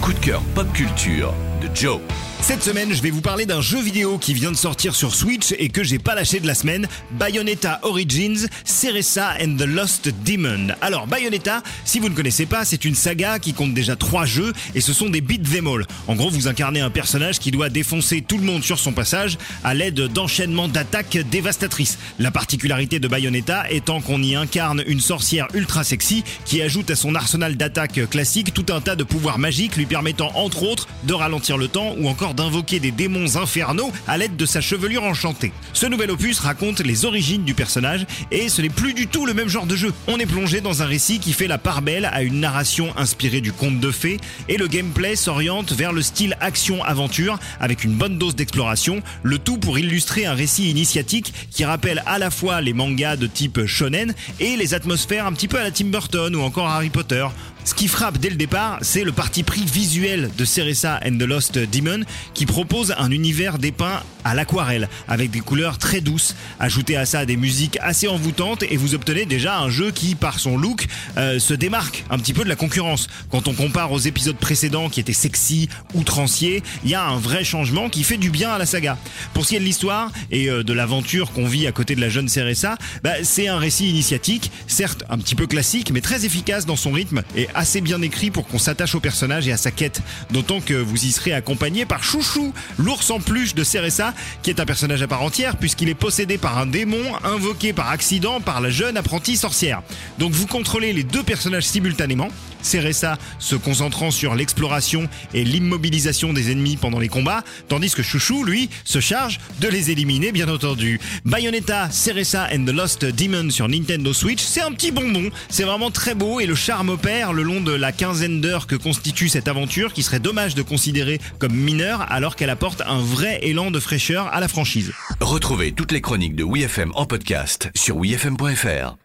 coup de cœur pop culture Joe. Cette semaine, je vais vous parler d'un jeu vidéo qui vient de sortir sur Switch et que j'ai pas lâché de la semaine, Bayonetta Origins, Ceresa and the Lost Demon. Alors Bayonetta, si vous ne connaissez pas, c'est une saga qui compte déjà trois jeux et ce sont des beat them all. En gros, vous incarnez un personnage qui doit défoncer tout le monde sur son passage à l'aide d'enchaînements d'attaques dévastatrices. La particularité de Bayonetta étant qu'on y incarne une sorcière ultra sexy qui ajoute à son arsenal d'attaques classique tout un tas de pouvoirs magiques lui permettant entre autres de ralentir le temps ou encore d'invoquer des démons infernaux à l'aide de sa chevelure enchantée. Ce nouvel opus raconte les origines du personnage et ce n'est plus du tout le même genre de jeu. On est plongé dans un récit qui fait la part belle à une narration inspirée du conte de fées et le gameplay s'oriente vers le style action-aventure avec une bonne dose d'exploration, le tout pour illustrer un récit initiatique qui rappelle à la fois les mangas de type shonen et les atmosphères un petit peu à la Tim Burton ou encore Harry Potter. Ce qui frappe dès le départ, c'est le parti pris visuel de Ceresa and the Lost Demon qui propose un univers dépeint à l'aquarelle avec des couleurs très douces. Ajoutez à ça des musiques assez envoûtantes et vous obtenez déjà un jeu qui, par son look, euh, se démarque un petit peu de la concurrence. Quand on compare aux épisodes précédents qui étaient sexy, outranciers, il y a un vrai changement qui fait du bien à la saga. Pour ce qui est de l'histoire et euh, de l'aventure qu'on vit à côté de la jeune Ceresa, bah, c'est un récit initiatique, certes un petit peu classique, mais très efficace dans son rythme et assez bien écrit pour qu'on s'attache au personnage et à sa quête. D'autant que vous y serez accompagné par Chouchou, l'ours en peluche de Ceresa, qui est un personnage à part entière puisqu'il est possédé par un démon invoqué par accident par la jeune apprentie sorcière. Donc vous contrôlez les deux personnages simultanément. Ceresa se concentrant sur l'exploration et l'immobilisation des ennemis pendant les combats, tandis que Chouchou, lui, se charge de les éliminer, bien entendu. Bayonetta, Ceresa and the Lost Demon sur Nintendo Switch, c'est un petit bonbon, c'est vraiment très beau et le charme opère long de la quinzaine d'heures que constitue cette aventure qui serait dommage de considérer comme mineure alors qu'elle apporte un vrai élan de fraîcheur à la franchise. Retrouvez toutes les chroniques de WeFM en podcast sur wefm.fr.